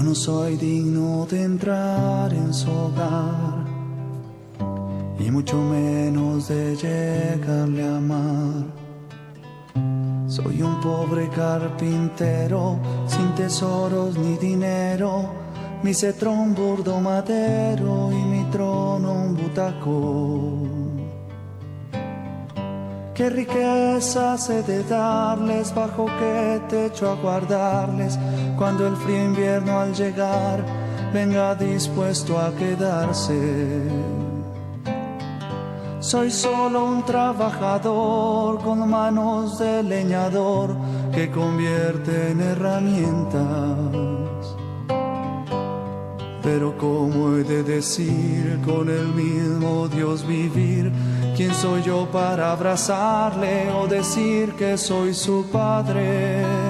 Yo no soy digno de entrar en su hogar y mucho menos de llegarle a amar. Soy un pobre carpintero sin tesoros ni dinero, mi cetro un burdo madero y mi trono un butacón. Qué riqueza he de darles, bajo qué techo a guardarles, cuando el frío invierno al llegar venga dispuesto a quedarse. Soy solo un trabajador con manos de leñador que convierte en herramientas. Pero ¿cómo he de decir con el mismo Dios vivir? ¿Quién soy yo para abrazarle o decir que soy su padre?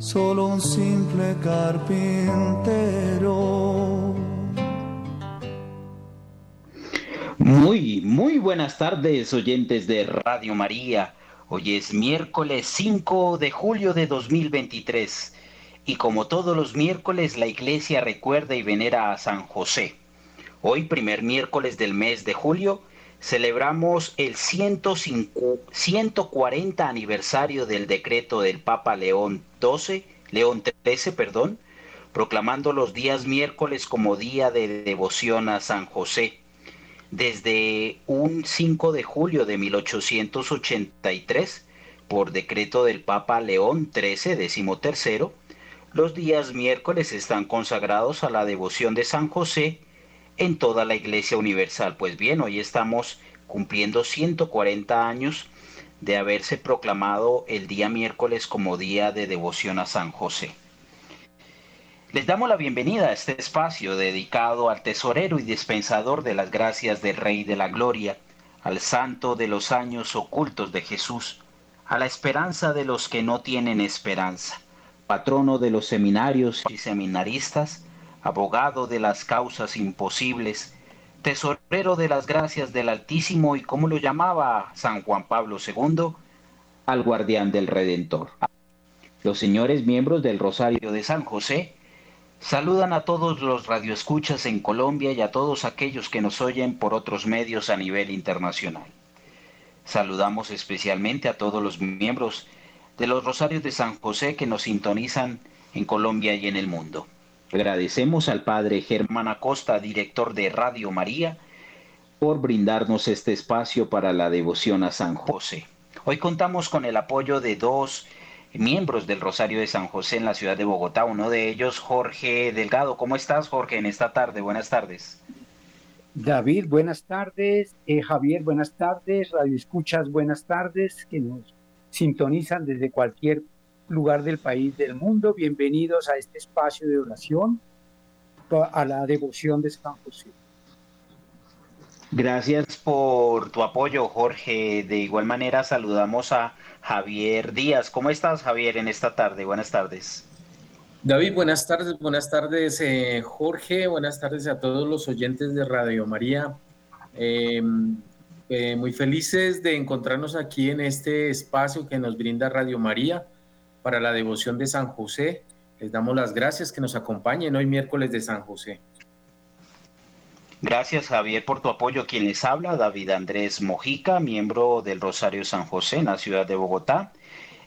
solo un simple carpintero. Muy, muy buenas tardes, oyentes de Radio María. Hoy es miércoles 5 de julio de 2023 y como todos los miércoles la iglesia recuerda y venera a San José. Hoy, primer miércoles del mes de julio, celebramos el 140 aniversario del decreto del Papa León XII, León XIII, proclamando los días miércoles como día de devoción a San José. Desde un 5 de julio de 1883, por decreto del Papa León XIII, XIII, los días miércoles están consagrados a la devoción de San José en toda la Iglesia Universal. Pues bien, hoy estamos cumpliendo 140 años de haberse proclamado el día miércoles como día de devoción a San José. Les damos la bienvenida a este espacio dedicado al tesorero y dispensador de las gracias del Rey de la Gloria, al santo de los años ocultos de Jesús, a la esperanza de los que no tienen esperanza patrono de los seminarios y seminaristas, abogado de las causas imposibles, tesorero de las gracias del Altísimo y como lo llamaba San Juan Pablo II, al guardián del Redentor. Los señores miembros del Rosario de San José saludan a todos los radioescuchas en Colombia y a todos aquellos que nos oyen por otros medios a nivel internacional. Saludamos especialmente a todos los miembros de los Rosarios de San José que nos sintonizan en Colombia y en el mundo. Agradecemos al Padre Germán Acosta, director de Radio María, por brindarnos este espacio para la devoción a San José. Hoy contamos con el apoyo de dos miembros del Rosario de San José en la ciudad de Bogotá, uno de ellos Jorge Delgado. ¿Cómo estás, Jorge, en esta tarde? Buenas tardes. David, buenas tardes. Eh, Javier, buenas tardes. Radio Escuchas, buenas tardes. Que nos sintonizan desde cualquier lugar del país, del mundo. Bienvenidos a este espacio de oración, a la devoción de San José. Gracias por tu apoyo, Jorge. De igual manera saludamos a Javier Díaz. ¿Cómo estás, Javier, en esta tarde? Buenas tardes. David, buenas tardes, buenas tardes, eh, Jorge, buenas tardes a todos los oyentes de Radio María. Eh, eh, muy felices de encontrarnos aquí en este espacio que nos brinda Radio María para la devoción de San José. Les damos las gracias que nos acompañen hoy miércoles de San José. Gracias Javier por tu apoyo. Quien les habla, David Andrés Mojica, miembro del Rosario San José en la ciudad de Bogotá.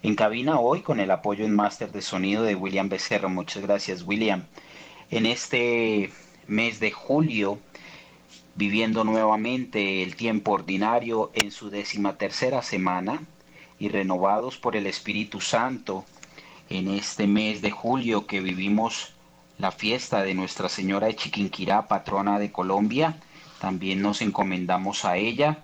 En cabina hoy con el apoyo en máster de sonido de William Becerra. Muchas gracias William. En este mes de julio viviendo nuevamente el tiempo ordinario en su décima tercera semana y renovados por el Espíritu Santo en este mes de julio que vivimos la fiesta de Nuestra Señora de Chiquinquirá, patrona de Colombia, también nos encomendamos a ella.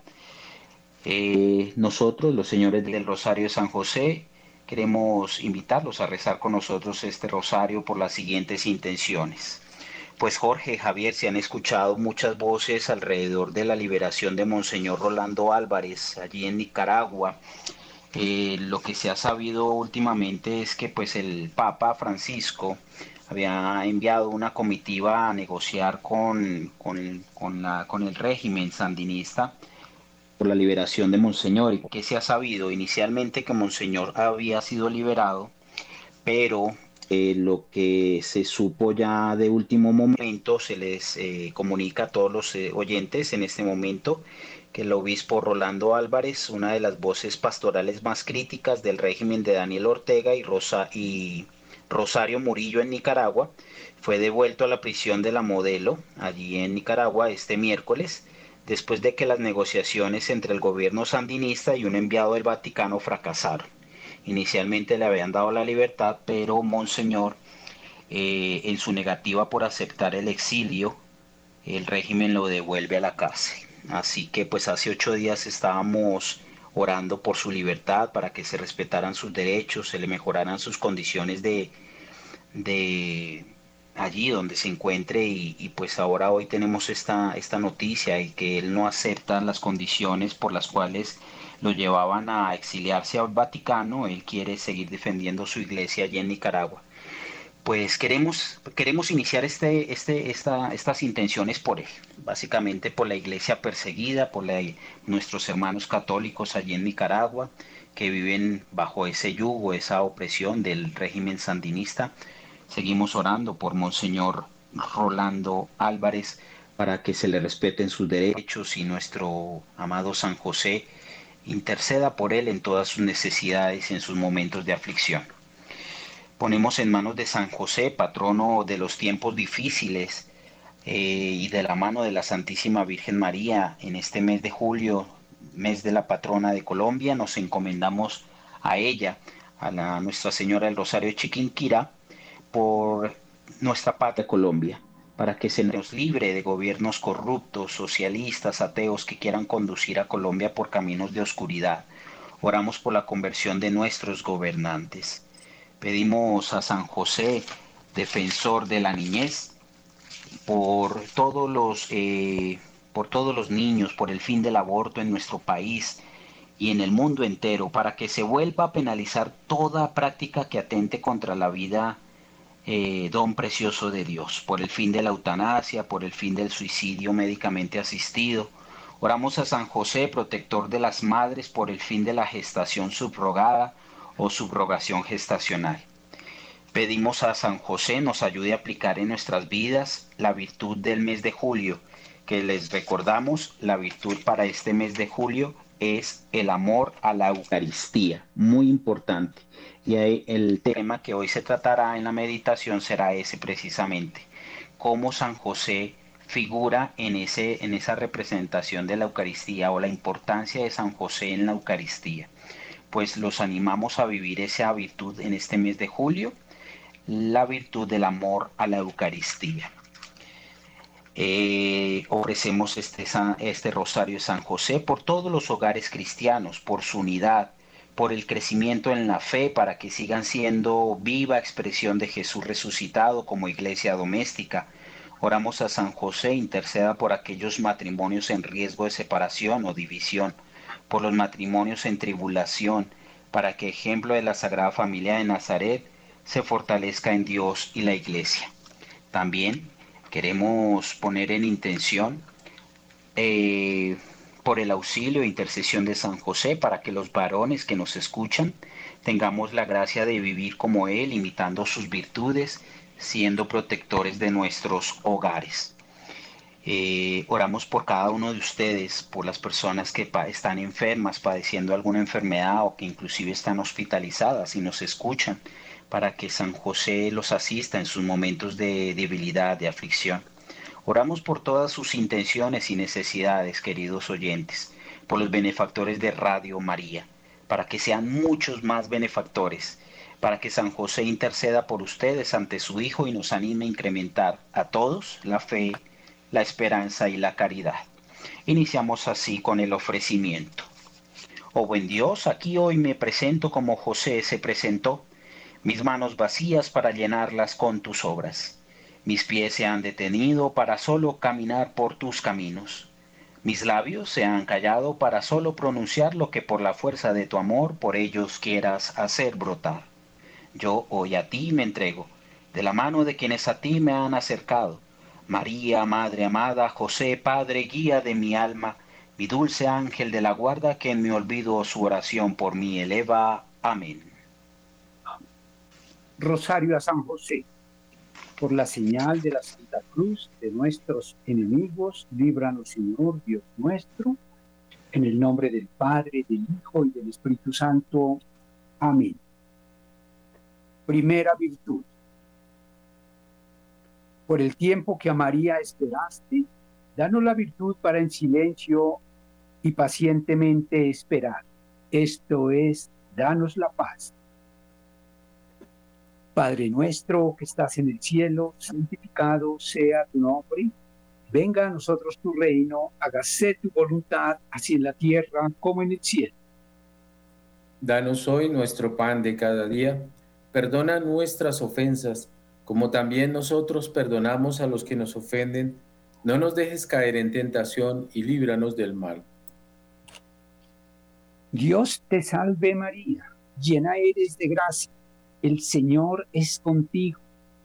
Eh, nosotros, los señores del Rosario de San José, queremos invitarlos a rezar con nosotros este rosario por las siguientes intenciones. Pues Jorge, Javier, se han escuchado muchas voces alrededor de la liberación de Monseñor Rolando Álvarez allí en Nicaragua. Lo que se ha sabido últimamente es que pues el Papa Francisco había enviado una comitiva a negociar con, con, con, la, con el régimen sandinista por la liberación de Monseñor. ¿Y se ha sabido? Inicialmente que Monseñor había sido liberado, pero eh, lo que se supo ya de último momento, se les eh, comunica a todos los eh, oyentes en este momento que el obispo Rolando Álvarez, una de las voces pastorales más críticas del régimen de Daniel Ortega y, Rosa, y Rosario Murillo en Nicaragua, fue devuelto a la prisión de la modelo allí en Nicaragua este miércoles después de que las negociaciones entre el gobierno sandinista y un enviado del Vaticano fracasaron. Inicialmente le habían dado la libertad, pero Monseñor, eh, en su negativa por aceptar el exilio, el régimen lo devuelve a la cárcel. Así que pues hace ocho días estábamos orando por su libertad, para que se respetaran sus derechos, se le mejoraran sus condiciones de, de allí donde se encuentre y, pues ahora hoy tenemos esta, esta noticia y que él no acepta las condiciones por las cuales lo llevaban a exiliarse al Vaticano, él quiere seguir defendiendo su iglesia allí en Nicaragua. Pues queremos, queremos iniciar este, este, esta, estas intenciones por él, básicamente por la iglesia perseguida, por nuestros hermanos católicos allí en Nicaragua, que viven bajo ese yugo, esa opresión del régimen sandinista, Seguimos orando por Monseñor Rolando Álvarez para que se le respeten sus derechos y nuestro amado San José interceda por él en todas sus necesidades y en sus momentos de aflicción. Ponemos en manos de San José, patrono de los tiempos difíciles, eh, y de la mano de la Santísima Virgen María, en este mes de julio, mes de la patrona de Colombia, nos encomendamos a ella, a la Nuestra Señora del Rosario de Chiquinquirá, por nuestra patria Colombia, para que se nos libre de gobiernos corruptos, socialistas, ateos que quieran conducir a Colombia por caminos de oscuridad. Oramos por la conversión de nuestros gobernantes. Pedimos a San José, defensor de la niñez, por todos los, eh, por todos los niños, por el fin del aborto en nuestro país y en el mundo entero, para que se vuelva a penalizar toda práctica que atente contra la vida eh, don precioso de Dios, por el fin de la eutanasia, por el fin del suicidio médicamente asistido. Oramos a San José, protector de las madres, por el fin de la gestación subrogada o subrogación gestacional. Pedimos a San José nos ayude a aplicar en nuestras vidas la virtud del mes de julio, que les recordamos, la virtud para este mes de julio es el amor a la Eucaristía, muy importante. Y el tema que hoy se tratará en la meditación será ese precisamente, cómo San José figura en, ese, en esa representación de la Eucaristía o la importancia de San José en la Eucaristía. Pues los animamos a vivir esa virtud en este mes de julio, la virtud del amor a la Eucaristía. Eh, ofrecemos este, este rosario de San José por todos los hogares cristianos, por su unidad, por el crecimiento en la fe, para que sigan siendo viva expresión de Jesús resucitado como iglesia doméstica. Oramos a San José, interceda por aquellos matrimonios en riesgo de separación o división, por los matrimonios en tribulación, para que ejemplo de la Sagrada Familia de Nazaret se fortalezca en Dios y la iglesia. También queremos poner en intención eh, por el auxilio e intercesión de San José para que los varones que nos escuchan tengamos la gracia de vivir como Él, imitando sus virtudes, siendo protectores de nuestros hogares. Eh, oramos por cada uno de ustedes, por las personas que están enfermas, padeciendo alguna enfermedad o que inclusive están hospitalizadas y nos escuchan, para que San José los asista en sus momentos de debilidad, de aflicción. Oramos por todas sus intenciones y necesidades, queridos oyentes, por los benefactores de Radio María, para que sean muchos más benefactores, para que San José interceda por ustedes ante su Hijo y nos anime a incrementar a todos la fe, la esperanza y la caridad. Iniciamos así con el ofrecimiento. Oh buen Dios, aquí hoy me presento como José se presentó, mis manos vacías para llenarlas con tus obras. Mis pies se han detenido para solo caminar por tus caminos. Mis labios se han callado para solo pronunciar lo que por la fuerza de tu amor por ellos quieras hacer brotar. Yo hoy a ti me entrego, de la mano de quienes a ti me han acercado. María, Madre amada, José, Padre, guía de mi alma, mi dulce ángel de la guarda que en mi olvido su oración por mí eleva. Amén. Rosario a San José por la señal de la Santa Cruz de nuestros enemigos, líbranos, Señor Dios nuestro, en el nombre del Padre, del Hijo y del Espíritu Santo. Amén. Primera virtud. Por el tiempo que a María esperaste, danos la virtud para en silencio y pacientemente esperar. Esto es, danos la paz. Padre nuestro que estás en el cielo, santificado sea tu nombre. Venga a nosotros tu reino, hágase tu voluntad, así en la tierra como en el cielo. Danos hoy nuestro pan de cada día. Perdona nuestras ofensas, como también nosotros perdonamos a los que nos ofenden. No nos dejes caer en tentación y líbranos del mal. Dios te salve María, llena eres de gracia el Señor es contigo.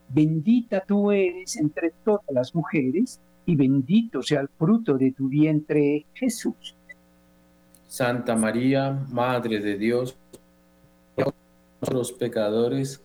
Bendita tú eres entre todas las mujeres, y bendito sea el fruto de tu vientre, Jesús. Santa María, Madre de Dios, los pecadores,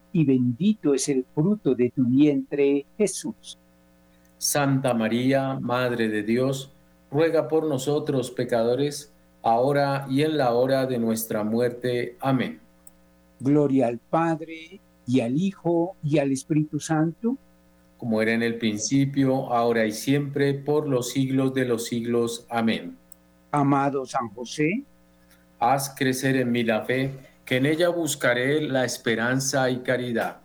y bendito es el fruto de tu vientre, Jesús. Santa María, Madre de Dios, ruega por nosotros pecadores, ahora y en la hora de nuestra muerte. Amén. Gloria al Padre, y al Hijo, y al Espíritu Santo. Como era en el principio, ahora y siempre, por los siglos de los siglos. Amén. Amado San José, haz crecer en mí la fe, en ella buscaré la esperanza y caridad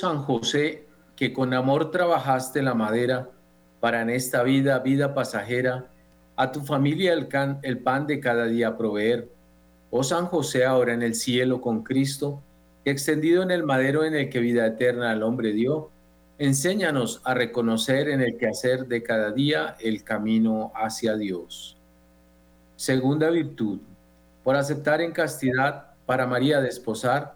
San José, que con amor trabajaste la madera para en esta vida, vida pasajera, a tu familia el, el pan de cada día proveer. Oh San José, ahora en el cielo con Cristo, extendido en el madero en el que vida eterna al hombre dio, enséñanos a reconocer en el quehacer de cada día el camino hacia Dios. Segunda virtud, por aceptar en castidad para María desposar,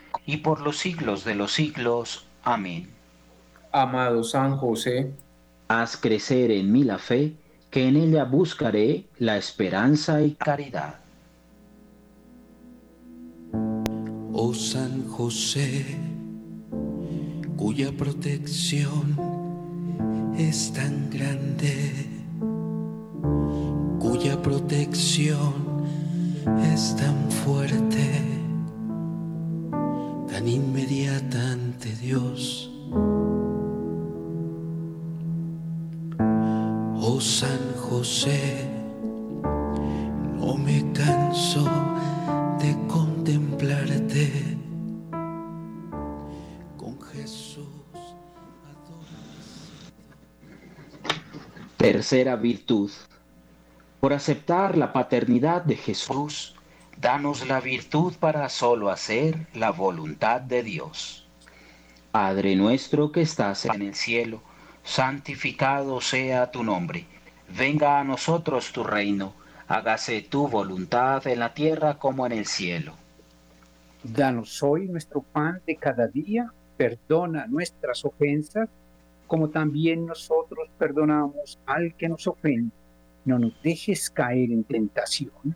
y por los siglos de los siglos. Amén. Amado San José, haz crecer en mí la fe, que en ella buscaré la esperanza y caridad. Oh San José, cuya protección es tan grande, cuya protección es tan fuerte, inmediata ante Dios. Oh San José, no me canso de contemplarte con Jesús. Tercera virtud. Por aceptar la paternidad de Jesús, danos la virtud para solo hacer la voluntad de Dios. Padre nuestro que estás en el cielo, santificado sea tu nombre. Venga a nosotros tu reino hágase tu voluntad en la tierra como en el cielo. Danos hoy nuestro pan de cada día, perdona nuestras ofensas, como también nosotros perdonamos al que nos ofende. No nos dejes caer en tentación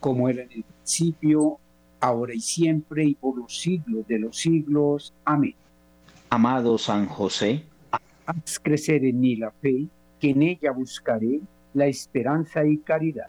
Como era en el principio, ahora y siempre, y por los siglos de los siglos. Amén. Amado San José, haz crecer en mí la fe, que en ella buscaré la esperanza y caridad.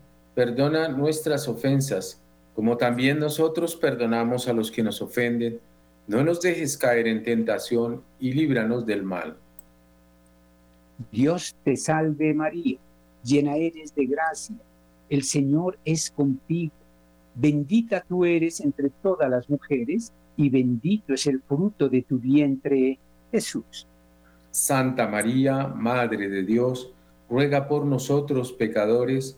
Perdona nuestras ofensas, como también nosotros perdonamos a los que nos ofenden. No nos dejes caer en tentación y líbranos del mal. Dios te salve María, llena eres de gracia, el Señor es contigo. Bendita tú eres entre todas las mujeres y bendito es el fruto de tu vientre, Jesús. Santa María, Madre de Dios, ruega por nosotros pecadores,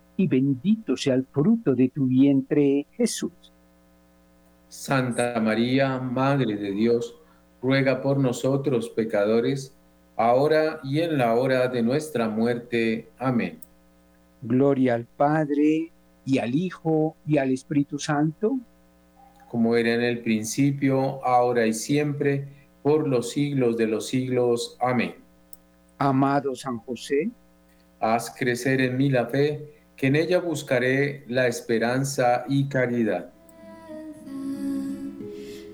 y bendito sea el fruto de tu vientre, Jesús. Santa María, Madre de Dios, ruega por nosotros pecadores, ahora y en la hora de nuestra muerte. Amén. Gloria al Padre, y al Hijo, y al Espíritu Santo. Como era en el principio, ahora y siempre, por los siglos de los siglos. Amén. Amado San José, haz crecer en mí la fe que en ella buscaré la esperanza y caridad.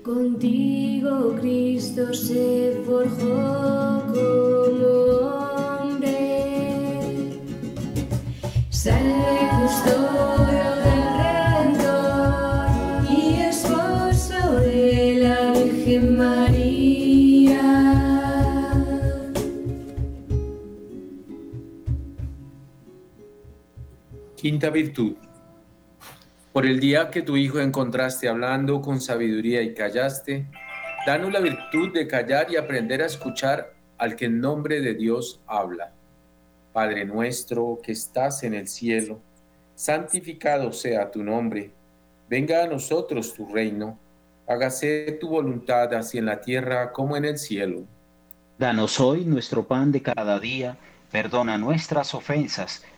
Contigo Cristo se forjó como hombre, salve custodio Quinta virtud. Por el día que tu Hijo encontraste hablando con sabiduría y callaste, danos la virtud de callar y aprender a escuchar al que en nombre de Dios habla. Padre nuestro que estás en el cielo, santificado sea tu nombre, venga a nosotros tu reino, hágase tu voluntad así en la tierra como en el cielo. Danos hoy nuestro pan de cada día, perdona nuestras ofensas,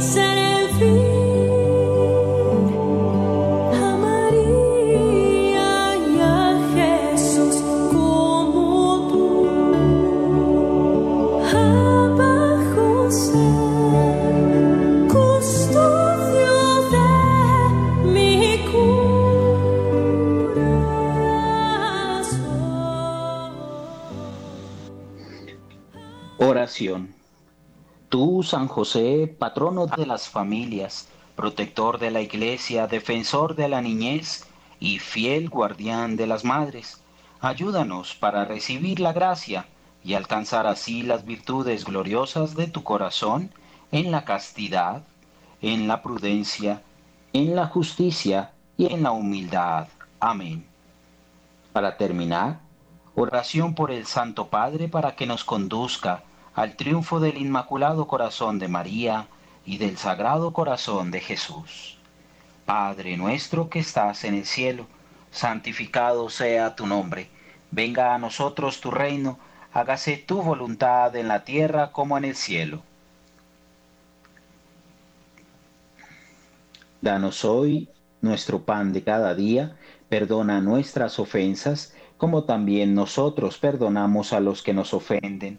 amar San José, patrono de las familias, protector de la iglesia, defensor de la niñez y fiel guardián de las madres, ayúdanos para recibir la gracia y alcanzar así las virtudes gloriosas de tu corazón en la castidad, en la prudencia, en la justicia y en la humildad. Amén. Para terminar, oración por el Santo Padre para que nos conduzca al triunfo del Inmaculado Corazón de María y del Sagrado Corazón de Jesús. Padre nuestro que estás en el cielo, santificado sea tu nombre, venga a nosotros tu reino, hágase tu voluntad en la tierra como en el cielo. Danos hoy nuestro pan de cada día, perdona nuestras ofensas, como también nosotros perdonamos a los que nos ofenden.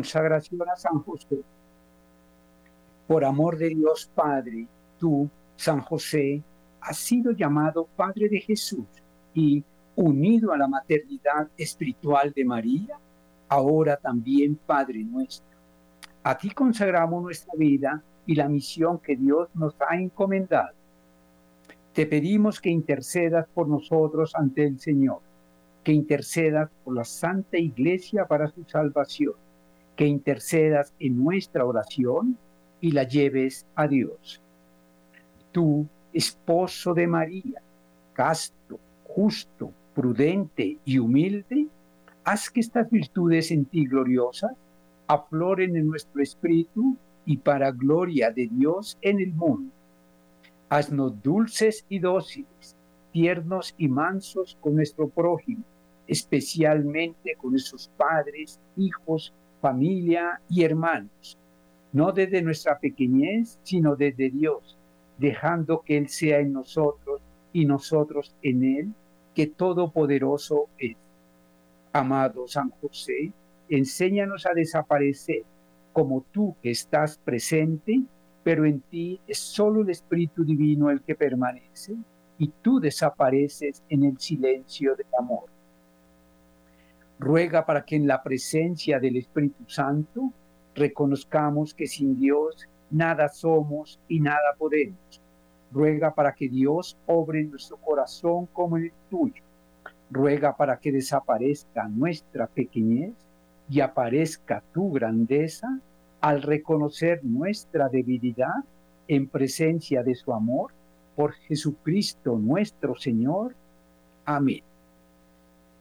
Consagración a San José. Por amor de Dios Padre, tú, San José, has sido llamado Padre de Jesús y, unido a la maternidad espiritual de María, ahora también Padre nuestro. A ti consagramos nuestra vida y la misión que Dios nos ha encomendado. Te pedimos que intercedas por nosotros ante el Señor, que intercedas por la Santa Iglesia para su salvación, que intercedas en nuestra oración y la lleves a Dios. Tú, esposo de María, casto, justo, prudente y humilde, haz que estas virtudes en ti gloriosas afloren en nuestro espíritu y para gloria de Dios en el mundo. Haznos dulces y dóciles, tiernos y mansos con nuestro prójimo, especialmente con nuestros padres, hijos, familia y hermanos, no desde nuestra pequeñez, sino desde Dios, dejando que Él sea en nosotros y nosotros en Él, que todopoderoso es. Amado San José, enséñanos a desaparecer como tú que estás presente, pero en ti es solo el Espíritu Divino el que permanece y tú desapareces en el silencio del amor. Ruega para que en la presencia del Espíritu Santo reconozcamos que sin Dios nada somos y nada podemos. Ruega para que Dios obre en nuestro corazón como el tuyo. Ruega para que desaparezca nuestra pequeñez y aparezca tu grandeza al reconocer nuestra debilidad en presencia de su amor por Jesucristo nuestro Señor. Amén.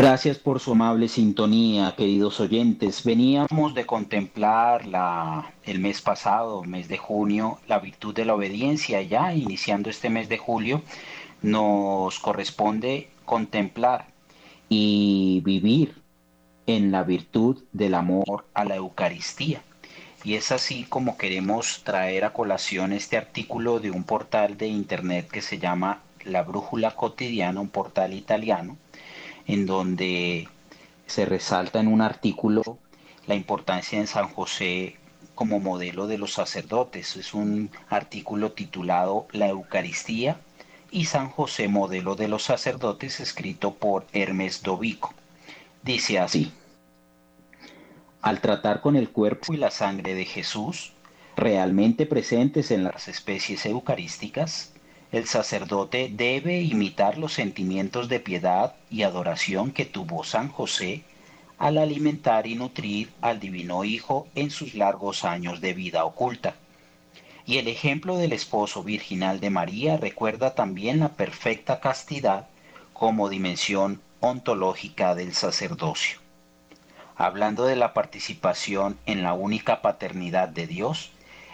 Gracias por su amable sintonía, queridos oyentes. Veníamos de contemplar la, el mes pasado, mes de junio, la virtud de la obediencia. Ya iniciando este mes de julio, nos corresponde contemplar y vivir en la virtud del amor a la Eucaristía. Y es así como queremos traer a colación este artículo de un portal de internet que se llama La Brújula Cotidiana, un portal italiano, en donde se resalta en un artículo la importancia de San José como modelo de los sacerdotes. Es un artículo titulado La Eucaristía y San José modelo de los sacerdotes escrito por Hermes Dovico. Dice así, al tratar con el cuerpo y la sangre de Jesús, realmente presentes en las especies eucarísticas, el sacerdote debe imitar los sentimientos de piedad y adoración que tuvo San José al alimentar y nutrir al Divino Hijo en sus largos años de vida oculta. Y el ejemplo del esposo virginal de María recuerda también la perfecta castidad como dimensión ontológica del sacerdocio. Hablando de la participación en la única paternidad de Dios,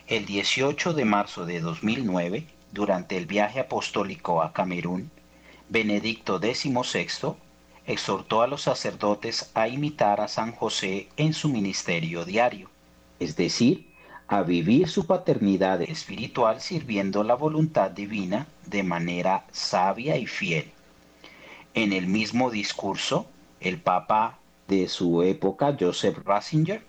el 18 de marzo de 2009, durante el viaje apostólico a Camerún, Benedicto XVI exhortó a los sacerdotes a imitar a San José en su ministerio diario, es decir, a vivir su paternidad espiritual sirviendo la voluntad divina de manera sabia y fiel. En el mismo discurso, el Papa de su época, Joseph Ratzinger,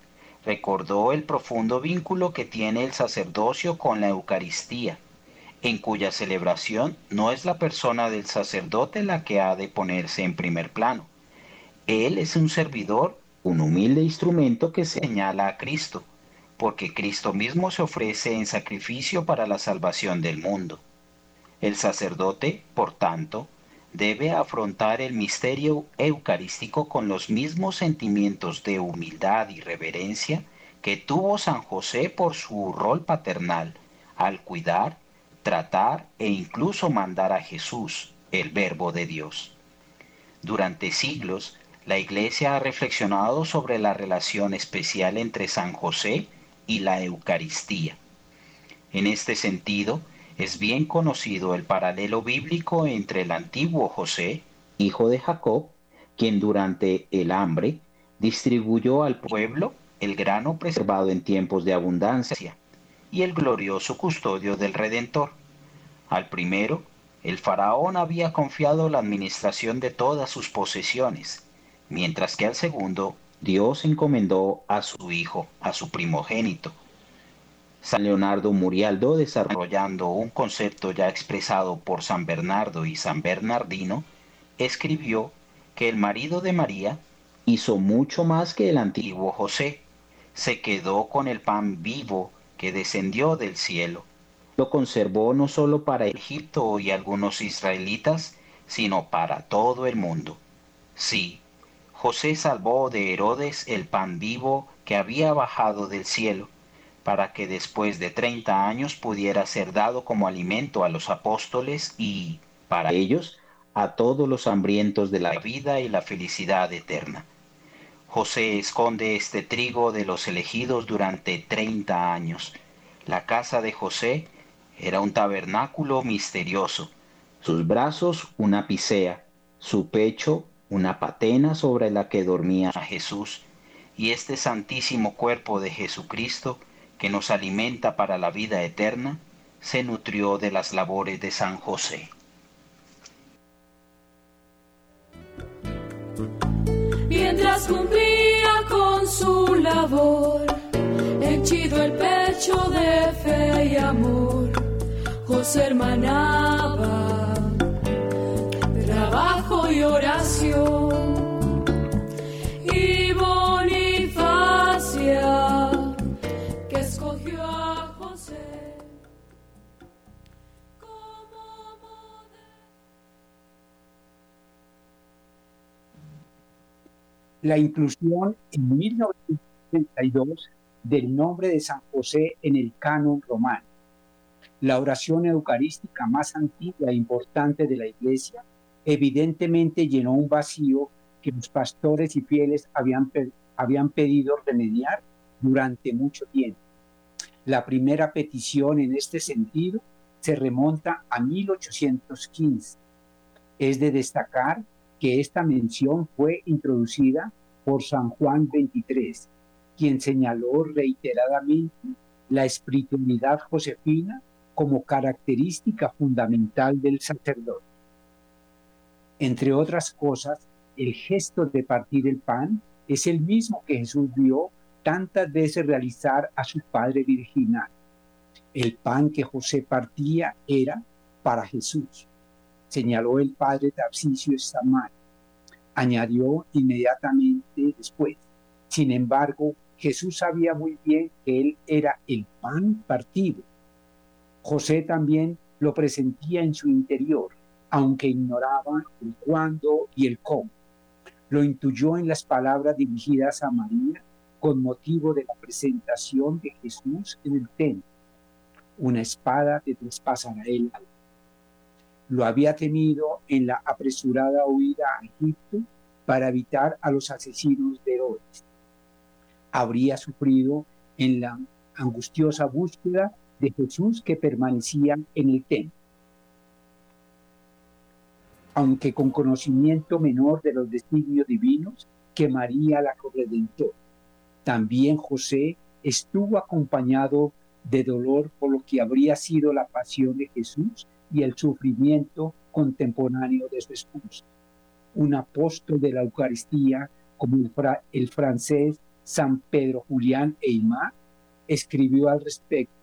recordó el profundo vínculo que tiene el sacerdocio con la Eucaristía en cuya celebración no es la persona del sacerdote la que ha de ponerse en primer plano. Él es un servidor, un humilde instrumento que señala a Cristo, porque Cristo mismo se ofrece en sacrificio para la salvación del mundo. El sacerdote, por tanto, debe afrontar el misterio eucarístico con los mismos sentimientos de humildad y reverencia que tuvo San José por su rol paternal al cuidar tratar e incluso mandar a Jesús, el Verbo de Dios. Durante siglos, la Iglesia ha reflexionado sobre la relación especial entre San José y la Eucaristía. En este sentido, es bien conocido el paralelo bíblico entre el antiguo José, hijo de Jacob, quien durante el hambre distribuyó al pueblo el grano preservado en tiempos de abundancia, y el glorioso custodio del Redentor. Al primero, el faraón había confiado la administración de todas sus posesiones, mientras que al segundo, Dios encomendó a su hijo, a su primogénito. San Leonardo Murialdo, desarrollando un concepto ya expresado por San Bernardo y San Bernardino, escribió que el marido de María hizo mucho más que el antiguo José. Se quedó con el pan vivo que descendió del cielo. Lo conservó no solo para Egipto y algunos israelitas, sino para todo el mundo. Sí, José salvó de Herodes el pan vivo que había bajado del cielo, para que después de treinta años pudiera ser dado como alimento a los apóstoles y, para ellos, a todos los hambrientos de la vida y la felicidad eterna. José esconde este trigo de los elegidos durante treinta años. La casa de José era un tabernáculo misterioso. Sus brazos una pisea, su pecho una patena sobre la que dormía Jesús, y este santísimo cuerpo de Jesucristo, que nos alimenta para la vida eterna, se nutrió de las labores de San José. Mientras cumplía con su labor, henchido el pecho de fe y amor, José hermanaba trabajo y oración. La inclusión en 1932 del nombre de San José en el canon romano. La oración eucarística más antigua e importante de la Iglesia evidentemente llenó un vacío que los pastores y fieles habían, habían pedido remediar durante mucho tiempo. La primera petición en este sentido se remonta a 1815. Es de destacar que esta mención fue introducida por San Juan XXIII, quien señaló reiteradamente la espiritualidad josefina como característica fundamental del sacerdote. Entre otras cosas, el gesto de partir el pan es el mismo que Jesús vio tantas veces realizar a su Padre Virginal. El pan que José partía era para Jesús señaló el padre Tarcisio Samar. Añadió inmediatamente después, sin embargo, Jesús sabía muy bien que él era el pan partido. José también lo presentía en su interior, aunque ignoraba el cuándo y el cómo. Lo intuyó en las palabras dirigidas a María con motivo de la presentación de Jesús en el templo. Una espada te traspasará el alma. Lo había temido en la apresurada huida a Egipto para evitar a los asesinos de Herodes. Habría sufrido en la angustiosa búsqueda de Jesús que permanecía en el templo. Aunque con conocimiento menor de los designios divinos que María la corredentora. También José estuvo acompañado de dolor por lo que habría sido la pasión de Jesús y el sufrimiento contemporáneo de su esposa. Un apóstol de la Eucaristía como el, el francés San Pedro Julián Eymar escribió al respecto.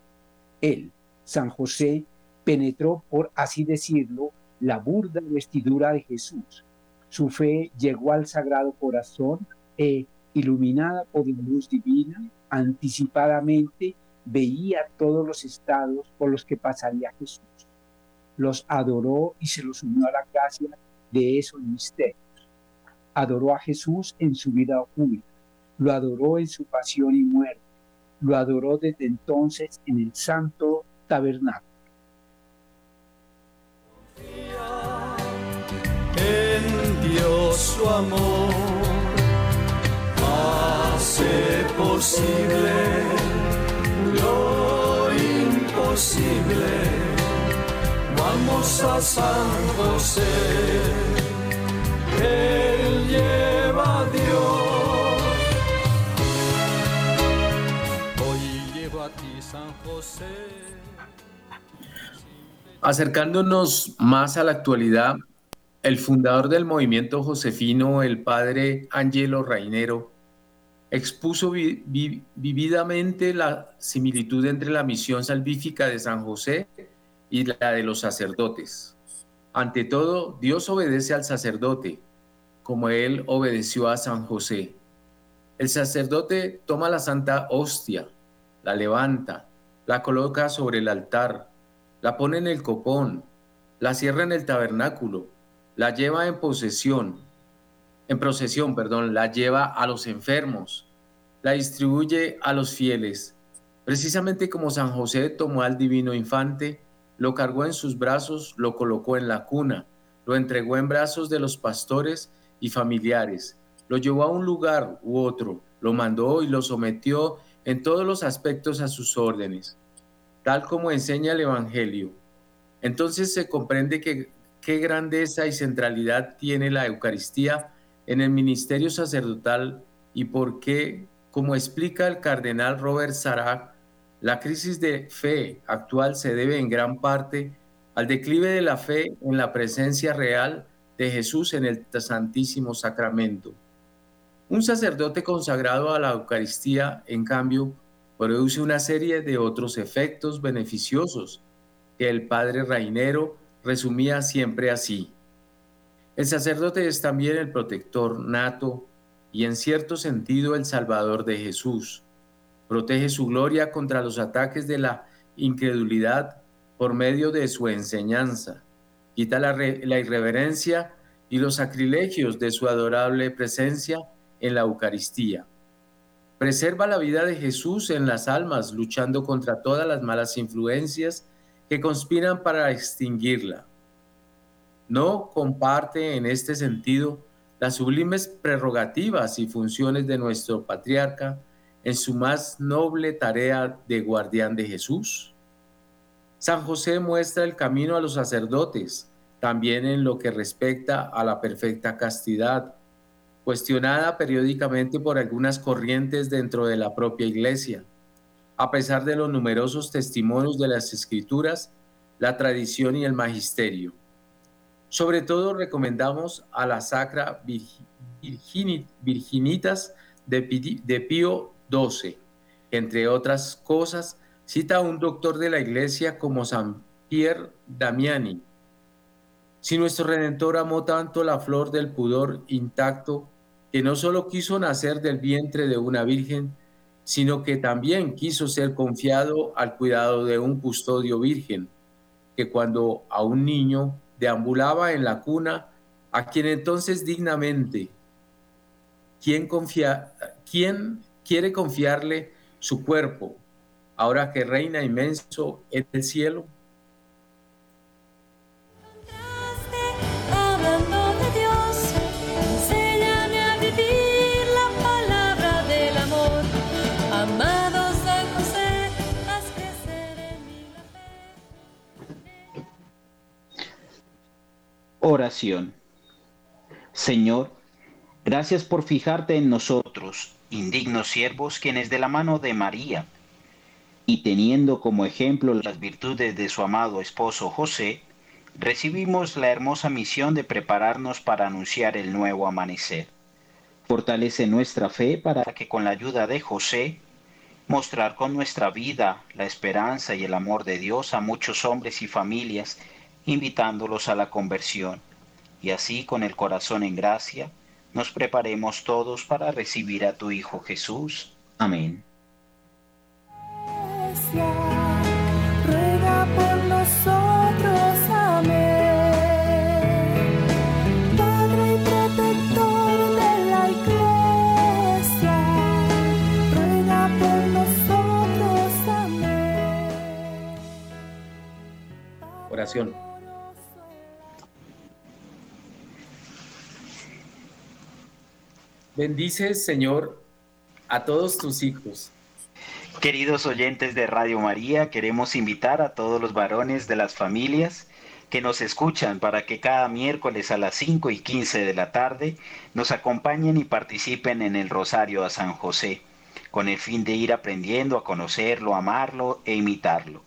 Él, San José, penetró, por así decirlo, la burda vestidura de Jesús. Su fe llegó al Sagrado Corazón e iluminada por la luz divina, anticipadamente veía todos los estados por los que pasaría Jesús. Los adoró y se los unió a la gracia de esos misterios. Adoró a Jesús en su vida oculta, lo adoró en su pasión y muerte, lo adoró desde entonces en el santo tabernáculo. En Dios su amor hace posible lo imposible. A San José, Él lleva a Dios. Hoy llevo a ti, San José. Acercándonos más a la actualidad, el fundador del movimiento josefino, el padre Angelo Rainero, expuso vividamente la similitud entre la misión salvífica de San José y la de los sacerdotes. Ante todo, Dios obedece al sacerdote, como él obedeció a San José. El sacerdote toma la santa hostia, la levanta, la coloca sobre el altar, la pone en el copón, la cierra en el tabernáculo, la lleva en posesión, en procesión, perdón, la lleva a los enfermos, la distribuye a los fieles. Precisamente como San José tomó al divino infante, lo cargó en sus brazos, lo colocó en la cuna, lo entregó en brazos de los pastores y familiares, lo llevó a un lugar u otro, lo mandó y lo sometió en todos los aspectos a sus órdenes, tal como enseña el Evangelio. Entonces se comprende qué grandeza y centralidad tiene la Eucaristía en el ministerio sacerdotal y por qué, como explica el cardenal Robert Sarah, la crisis de fe actual se debe en gran parte al declive de la fe en la presencia real de Jesús en el Santísimo Sacramento. Un sacerdote consagrado a la Eucaristía, en cambio, produce una serie de otros efectos beneficiosos que el padre Rainero resumía siempre así. El sacerdote es también el protector nato y en cierto sentido el salvador de Jesús. Protege su gloria contra los ataques de la incredulidad por medio de su enseñanza. Quita la, la irreverencia y los sacrilegios de su adorable presencia en la Eucaristía. Preserva la vida de Jesús en las almas, luchando contra todas las malas influencias que conspiran para extinguirla. No comparte en este sentido las sublimes prerrogativas y funciones de nuestro patriarca en su más noble tarea de guardián de Jesús. San José muestra el camino a los sacerdotes, también en lo que respecta a la perfecta castidad, cuestionada periódicamente por algunas corrientes dentro de la propia Iglesia a pesar de los numerosos testimonios de las escrituras, la tradición y el magisterio. Sobre todo recomendamos a la Sacra Virginitas de Pío XII. Entre otras cosas, cita a un doctor de la iglesia como San Pierre Damiani. Si nuestro Redentor amó tanto la flor del pudor intacto, que no solo quiso nacer del vientre de una virgen, sino que también quiso ser confiado al cuidado de un custodio virgen, que cuando a un niño deambulaba en la cuna, a quien entonces dignamente, ¿quién, confía, quién quiere confiarle su cuerpo, ahora que reina inmenso en el cielo? Oración. Señor, gracias por fijarte en nosotros, indignos siervos, quienes de la mano de María y teniendo como ejemplo las virtudes de su amado esposo José, recibimos la hermosa misión de prepararnos para anunciar el nuevo amanecer. Fortalece nuestra fe para que con la ayuda de José mostrar con nuestra vida la esperanza y el amor de Dios a muchos hombres y familias invitándolos a la conversión, y así con el corazón en gracia, nos preparemos todos para recibir a tu Hijo Jesús. Amén. Ruega por nosotros, amén. Padre y protector de la iglesia, ruega por nosotros, amén. Oración. Bendices, Señor, a todos tus hijos. Queridos oyentes de Radio María, queremos invitar a todos los varones de las familias que nos escuchan para que cada miércoles a las 5 y 15 de la tarde nos acompañen y participen en el Rosario a San José, con el fin de ir aprendiendo a conocerlo, amarlo e imitarlo.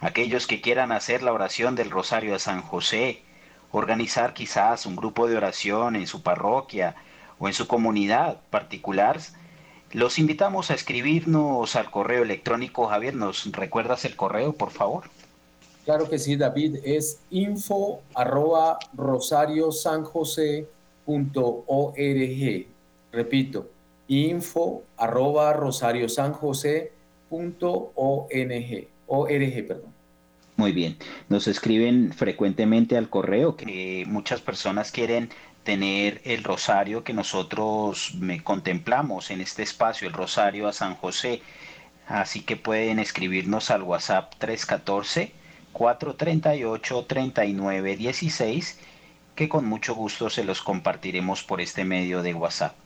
Aquellos que quieran hacer la oración del Rosario a San José, organizar quizás un grupo de oración en su parroquia, o en su comunidad particular, los invitamos a escribirnos al correo electrónico. Javier, ¿nos recuerdas el correo, por favor? Claro que sí, David, es info arroba rosariosanjose.org. Repito, info arroba rosariosanjose.org. ORG, perdón. Muy bien, nos escriben frecuentemente al correo que muchas personas quieren tener el rosario que nosotros contemplamos en este espacio, el rosario a San José. Así que pueden escribirnos al WhatsApp 314-438-3916, que con mucho gusto se los compartiremos por este medio de WhatsApp.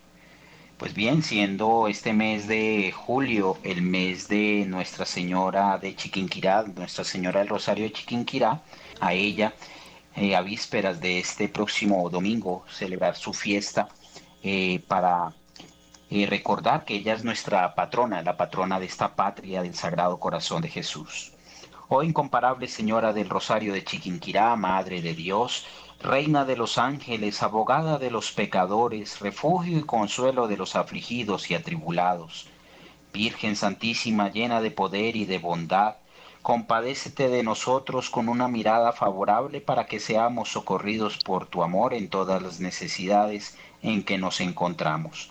Pues bien, siendo este mes de julio el mes de Nuestra Señora de Chiquinquirá, Nuestra Señora del Rosario de Chiquinquirá, a ella eh, a vísperas de este próximo domingo celebrar su fiesta eh, para eh, recordar que ella es nuestra patrona, la patrona de esta patria del Sagrado Corazón de Jesús. Oh incomparable Señora del Rosario de Chiquinquirá, Madre de Dios, Reina de los ángeles, abogada de los pecadores, refugio y consuelo de los afligidos y atribulados. Virgen Santísima, llena de poder y de bondad, compadécete de nosotros con una mirada favorable para que seamos socorridos por tu amor en todas las necesidades en que nos encontramos.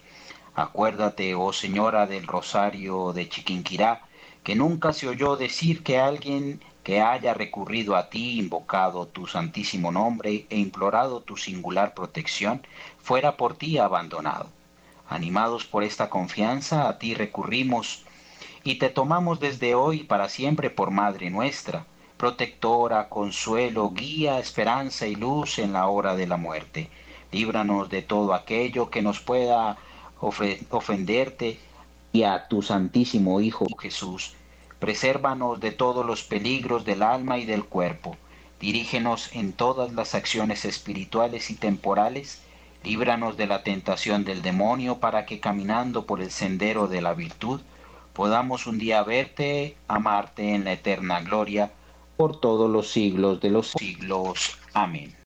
Acuérdate, oh Señora del Rosario de Chiquinquirá, que nunca se oyó decir que alguien que haya recurrido a ti, invocado tu santísimo nombre e implorado tu singular protección, fuera por ti abandonado. Animados por esta confianza, a ti recurrimos, y te tomamos desde hoy para siempre por Madre nuestra, protectora, consuelo, guía, esperanza y luz en la hora de la muerte. Líbranos de todo aquello que nos pueda ofenderte y a tu Santísimo Hijo Jesús. Presérvanos de todos los peligros del alma y del cuerpo. Dirígenos en todas las acciones espirituales y temporales. Líbranos de la tentación del demonio para que caminando por el sendero de la virtud, podamos un día verte, amarte en la eterna gloria, por todos los siglos de los siglos. Amén.